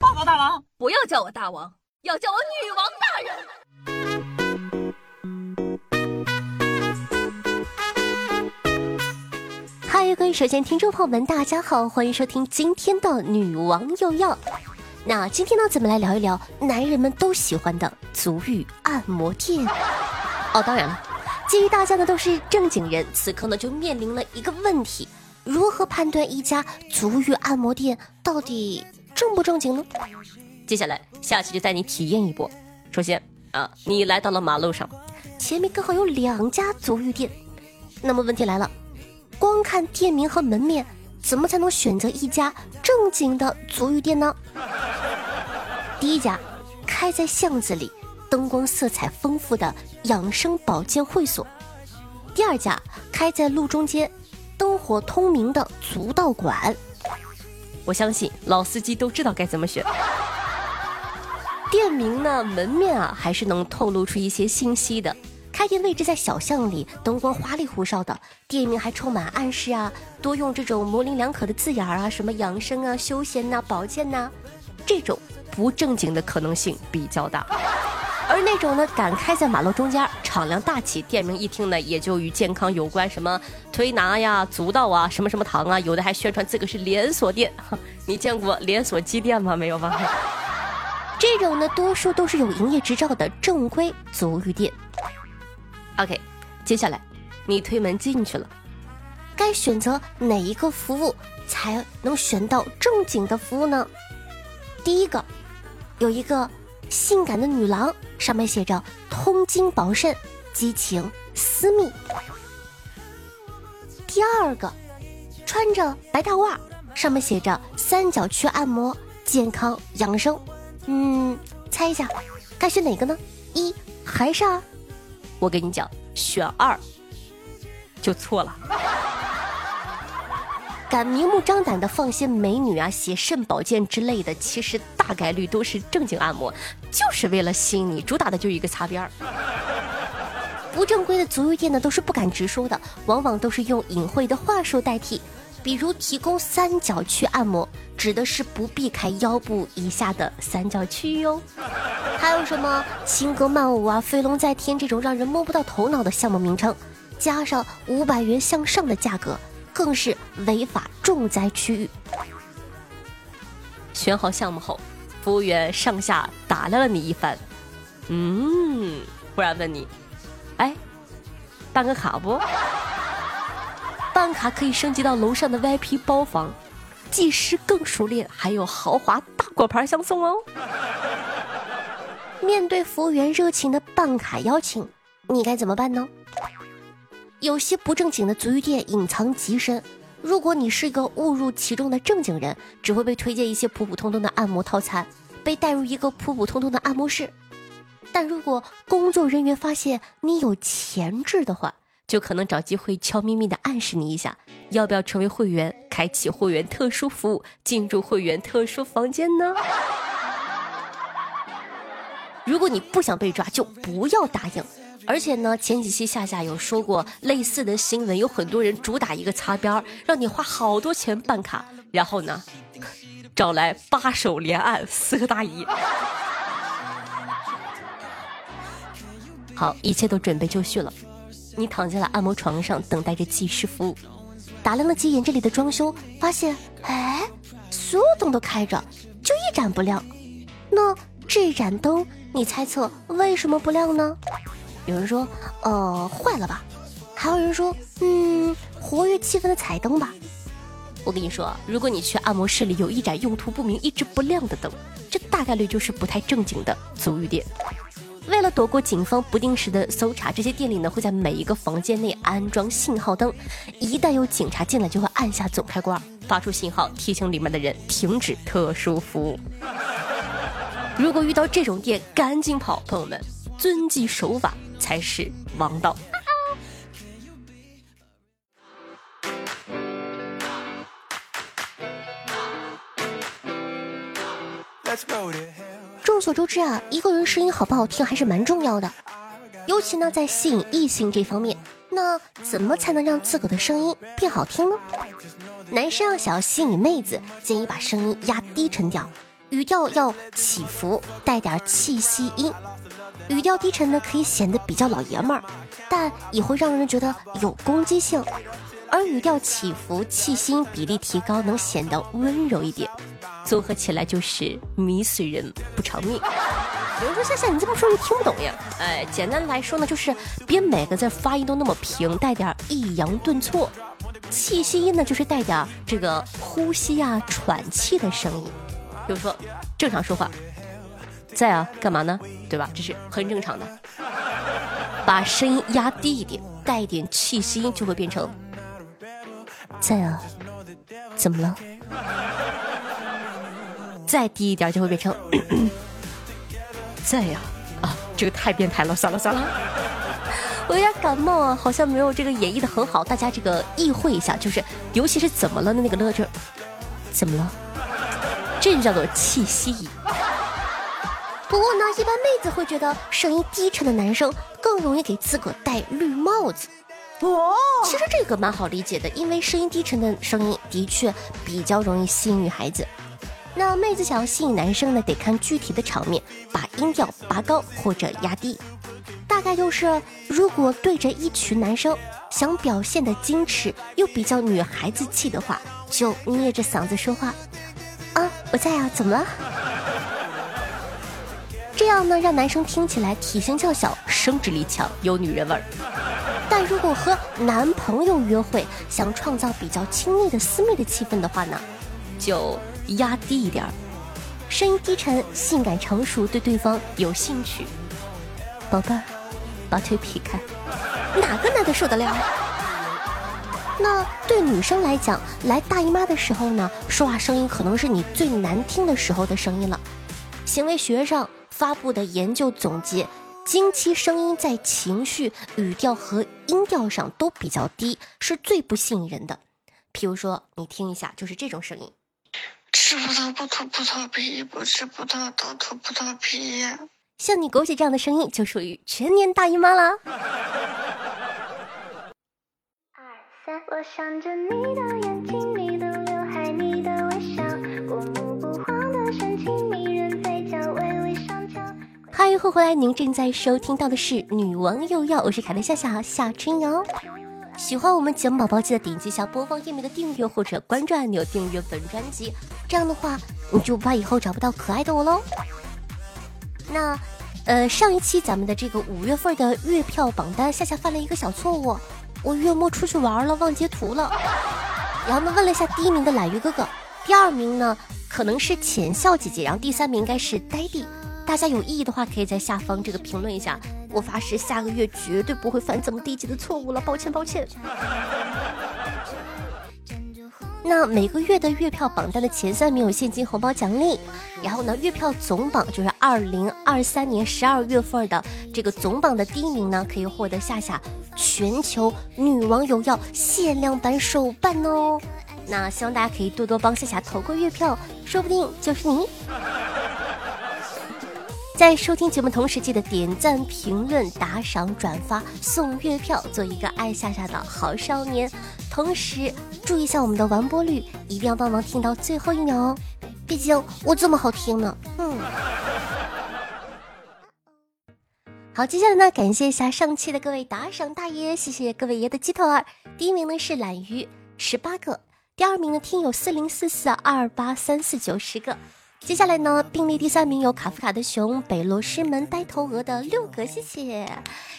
报告大王，不要叫我大王，要叫我女王大人。嗨，各位首先听众朋友们，大家好，欢迎收听今天的女王又要。那今天呢，咱们来聊一聊男人们都喜欢的足浴按摩店。哦，当然了，基于大家呢都是正经人，此刻呢就面临了一个问题：如何判断一家足浴按摩店到底正不正经呢？接下来，下期就带你体验一波。首先啊，你来到了马路上，前面刚好有两家足浴店，那么问题来了，光看店名和门面，怎么才能选择一家正经的足浴店呢？第一家，开在巷子里。灯光色彩丰富的养生保健会所，第二家开在路中间，灯火通明的足道馆。我相信老司机都知道该怎么选。店名呢，门面啊，还是能透露出一些信息的。开店位置在小巷里，灯光花里胡哨的，店名还充满暗示啊，多用这种模棱两可的字眼啊，什么养生啊、休闲呐、保健呐，这种不正经的可能性比较大。而那种呢，敢开在马路中间，敞亮大气，店名一听呢，也就与健康有关，什么推拿呀、足道啊、什么什么堂啊，有的还宣传这个是连锁店。你见过连锁鸡店吗？没有吧？这种呢，多数都是有营业执照的正规足浴店。OK，接下来你推门进去了，该选择哪一个服务才能选到正经的服务呢？第一个，有一个。性感的女郎，上面写着“通经保肾，激情私密”。第二个，穿着白大褂，上面写着“三角区按摩，健康养生”。嗯，猜一下，该选哪个呢？一还是二？我跟你讲，选二就错了。敢明目张胆的放些美女啊、写肾保健之类的，其实大概率都是正经按摩，就是为了吸引你，主打的就一个擦边儿。不正规的足浴店呢，都是不敢直说的，往往都是用隐晦的话术代替，比如提供三角区按摩，指的是不避开腰部以下的三角区域哟。还有什么轻歌曼舞啊、飞龙在天这种让人摸不到头脑的项目名称，加上五百元向上的价格。更是违法重灾区域。选好项目后，服务员上下打量了你一番，嗯，忽然问你：“哎，办个卡不？办卡可以升级到楼上的 VIP 包房，技师更熟练，还有豪华大果盘相送哦。”面对服务员热情的办卡邀请，你该怎么办呢？有些不正经的足浴店隐藏极深，如果你是一个误入其中的正经人，只会被推荐一些普普通通的按摩套餐，被带入一个普普通通的按摩室。但如果工作人员发现你有潜质的话，就可能找机会悄咪咪的暗示你一下，要不要成为会员，开启会员特殊服务，进入会员特殊房间呢？如果你不想被抓，就不要答应。而且呢，前几期夏夏有说过类似的新闻，有很多人主打一个擦边儿，让你花好多钱办卡，然后呢，找来八手连按四个大姨。好，一切都准备就绪了，你躺在了按摩床上，等待着技师服务。打量了几眼这里的装修，发现，哎，所有灯都开着，就一盏不亮。那这盏灯，你猜测为什么不亮呢？有人说，呃，坏了吧？还有人说，嗯，活跃气氛的彩灯吧。我跟你说，如果你去按摩室里有一盏用途不明、一直不亮的灯，这大概率就是不太正经的足浴店。为了躲过警方不定时的搜查，这些店里呢会在每一个房间内安装信号灯，一旦有警察进来，就会按下总开关，发出信号提醒里面的人停止特殊服务。如果遇到这种店，赶紧跑，朋友们，遵纪守法。才是王道。众所周知啊，一个人声音好不好听还是蛮重要的，尤其呢在吸引异性这方面。那怎么才能让自个的声音变好听呢？男生要想要吸引妹子，建议把声音压低沉点，语调要起伏，带点气息音。语调低沉呢，可以显得比较老爷们儿，但也会让人觉得有攻击性；而语调起伏，气息比例提高，能显得温柔一点。综合起来就是迷死人不偿命。比如说夏夏，你这么说就听不懂呀？哎，简单来说呢，就是别每个字发音都那么平，带点抑扬顿挫。气息音呢，就是带点这个呼吸啊、喘气的声音。比如说正常说话，在啊，干嘛呢？对吧？这是很正常的。把声音压低一点，带一点气息，就会变成在啊，怎么了？再低一点就会变成。在呀，啊，这个太变态了，算了算了，我有点感冒啊，好像没有这个演绎的很好，大家这个意会一下，就是尤其是怎么了的那个乐字，怎么了？这就叫做气息仪。不过呢，一般妹子会觉得声音低沉的男生更容易给自个戴绿帽子。哦，其实这个蛮好理解的，因为声音低沉的声音的确比较容易吸引女孩子。那妹子想要吸引男生呢，得看具体的场面，把音调拔高或者压低。大概就是，如果对着一群男生，想表现的矜持又比较女孩子气的话，就捏着嗓子说话。啊，我在啊，怎么了？这样呢，让男生听起来体型较小，生殖力强，有女人味儿。但如果和男朋友约会，想创造比较亲密的私密的气氛的话呢，就。压低一点儿，声音低沉、性感、成熟，对对方有兴趣。宝贝儿，把腿劈开，哪个男的受得了？那对女生来讲，来大姨妈的时候呢，说话声音可能是你最难听的时候的声音了。行为学上发布的研究总结，经期声音在情绪、语调和音调上都比较低，是最不吸引人的。譬如说，你听一下，就是这种声音。吃葡萄不吐葡萄皮，不吃葡萄倒吐葡萄皮。像你狗姐这样的声音，就属于全年大姨妈啦。嗨，欢迎回来，您正在收听到的是《女王又要》，我是凯特夏夏夏春瑶。喜欢我们节目宝宝，记得点击一下播放页面的订阅或者关注按钮，订阅本专辑。这样的话，你就不怕以后找不到可爱的我喽。那，呃，上一期咱们的这个五月份的月票榜单，夏夏犯了一个小错误，我月末出去玩了，忘截图了。然后呢，问了一下第一名的懒鱼哥哥，第二名呢可能是浅笑姐姐，然后第三名应该是呆弟。大家有异议的话，可以在下方这个评论一下。我发誓下个月绝对不会犯这么低级的错误了，抱歉抱歉。那每个月的月票榜单的前三名有现金红包奖励，然后呢，月票总榜就是二零二三年十二月份的这个总榜的第一名呢，可以获得夏夏全球女网友要限量版手办哦。那希望大家可以多多帮夏夏投个月票，说不定就是你。在收听节目同时，记得点赞、评论、打赏、转发、送月票，做一个爱夏夏的好少年。同时注意一下我们的完播率，一定要帮忙听到最后一秒哦，毕竟我这么好听呢。嗯。好，接下来呢，感谢一下上期的各位打赏大爷，谢谢各位爷的鸡头儿。第一名呢是懒鱼十八个，第二名呢听友四零四四二八三四九十个。接下来呢，并列第三名有卡夫卡的熊、北落师门、呆头鹅的六个，谢谢。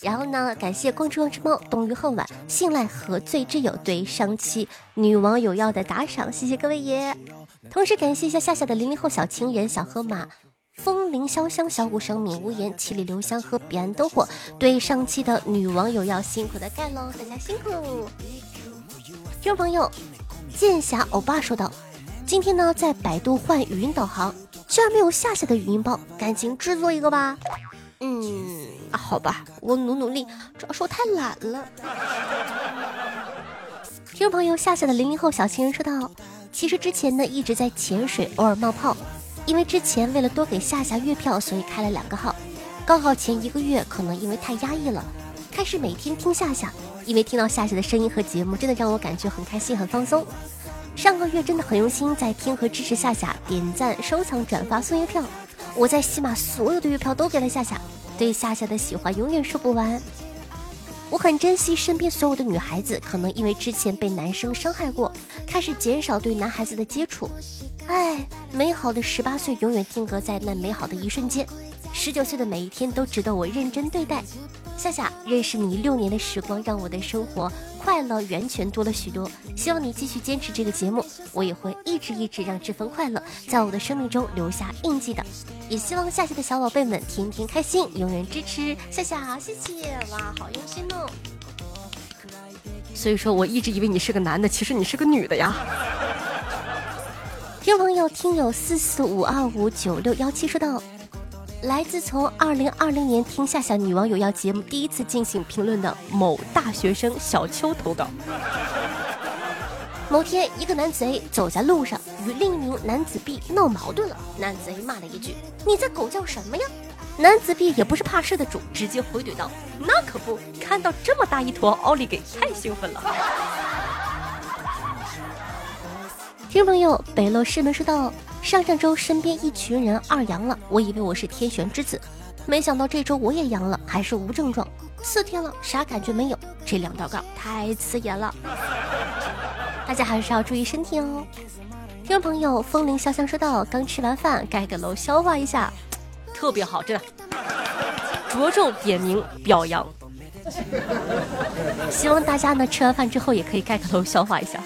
然后呢，感谢光之光之猫、冬雨恨晚、信赖和醉之友对上期女王有药的打赏，谢谢各位爷。同时感谢一下夏夏的零零后小情人、小河马、风铃潇湘、小鼓声、敏无言、七里留香和彼岸灯火对上期的女王有药辛苦的盖喽，大家辛苦。听众朋友，剑侠欧巴说道。今天呢，在百度换语音导航，居然没有夏夏的语音包，赶紧制作一个吧。嗯，好吧，我努努力。主要是我太懒了。听众朋友，夏夏的零零后小情人说道：“其实之前呢一直在潜水，偶尔冒泡，因为之前为了多给夏夏月票，所以开了两个号。高考前一个月可能因为太压抑了，开始每天听夏夏，因为听到夏夏的声音和节目，真的让我感觉很开心、很放松。”上个月真的很用心，在听和支持夏夏，点赞、收藏、转发、送月票。我在喜马所有的月票都给了夏夏，对夏夏的喜欢永远说不完。我很珍惜身边所有的女孩子，可能因为之前被男生伤害过，开始减少对男孩子的接触。哎，美好的十八岁永远定格在那美好的一瞬间，十九岁的每一天都值得我认真对待。夏夏，认识你六年的时光，让我的生活快乐源泉多了许多。希望你继续坚持这个节目，我也会一直一直让这份快乐在我的生命中留下印记的。也希望夏夏的小宝贝们天天开心，永远支持夏夏，谢谢哇，好用心哦。所以说，我一直以为你是个男的，其实你是个女的呀。听朋友，听友四四五二五九六幺七说道。来自从二零二零年听夏夏女网友要节目第一次进行评论的某大学生小邱投稿。某天，一个男子 A 走在路上，与另一名男子 B 闹矛盾了。男子 A 骂了一句：“你在狗叫什么呀？”男子 B 也不是怕事的主，直接回怼道：“那可不，看到这么大一坨奥利给，太兴奋了。”听众朋友，北洛师门说道。上上周身边一群人二阳了，我以为我是天选之子，没想到这周我也阳了，还是无症状，四天了啥感觉没有，这两道杠太刺眼了，大家还是要注意身体哦。听众朋友，风铃潇湘说道：“刚吃完饭盖个楼消化一下，特别好，真的，着重点名表扬，希望大家呢吃完饭之后也可以盖个楼消化一下。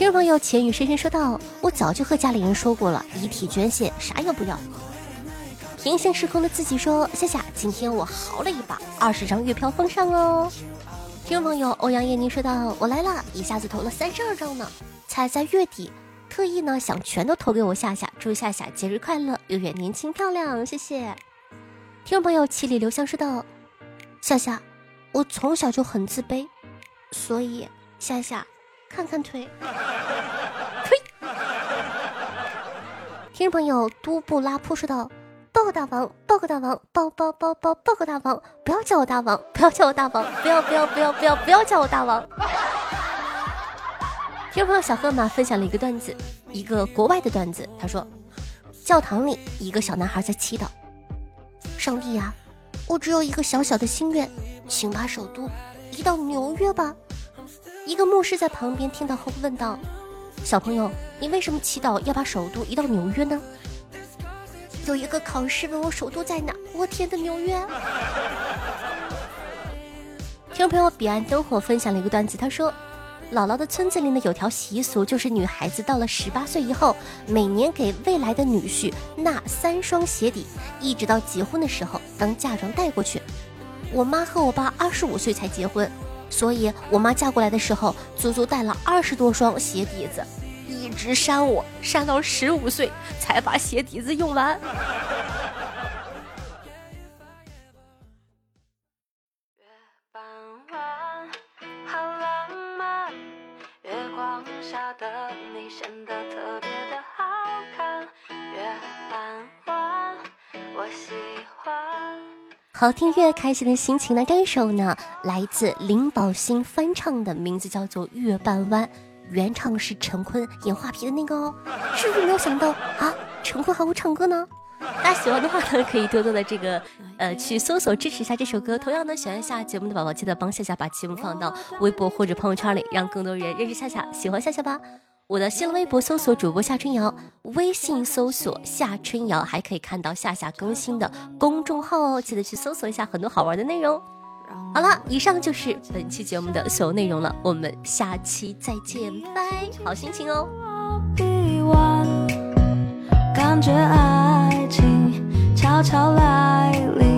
听众朋友，浅雨深深说道：“我早就和家里人说过了，遗体捐献啥也不要。”平行时空的自己说：“夏夏，今天我豪了一把，二十张月票奉上哦。”听众朋友，欧阳叶宁说道：“我来了，一下子投了三十二张呢，才在月底，特意呢想全都投给我夏夏，祝夏夏节日快乐，永远年轻漂亮，谢谢。”听众朋友，七里留香说道：“夏夏，我从小就很自卑，所以夏夏。”看看腿，呸！听众朋友，都布拉普说道：“报告大王，报告大王，报报报报报告大王！不要叫我大王，不要叫我大王，不要不要不要不要不要叫我大王！”听众朋友，小河马分享了一个段子，一个国外的段子。他说：“教堂里，一个小男孩在祈祷，上帝呀，我只有一个小小的心愿，请把首都移到纽约吧。”一个牧师在旁边听到后问道：“小朋友，你为什么祈祷要把首都移到纽约呢？”有一个考试问我首都在哪，我填的纽约。听众朋友彼岸灯火分享了一个段子，他说：“姥姥的村子里呢有条习俗，就是女孩子到了十八岁以后，每年给未来的女婿纳三双鞋底，一直到结婚的时候当嫁妆带过去。我妈和我爸二十五岁才结婚。”所以我妈嫁过来的时候，足足带了二十多双鞋底子，一直扇我，扇到十五岁才把鞋底子用完。好听越开心的心情呢？这首呢，来自林宝欣翻唱的，名字叫做《月半弯》，原唱是陈坤演画皮的那个哦。是不是没有想到啊？陈坤还会唱歌呢？大家喜欢的话呢，可以多多的这个呃去搜索支持一下这首歌。同样呢，喜欢下节目的宝宝，记得帮夏夏把节目放到微博或者朋友圈里，让更多人认识夏夏，喜欢夏夏吧。我的新浪微博搜索主播夏春瑶，微信搜索夏春瑶，还可以看到夏夏更新的公众号哦，记得去搜索一下，很多好玩的内容。好了，以上就是本期节目的所有内容了，我们下期再见，拜，好心情哦。感觉爱情悄悄来临。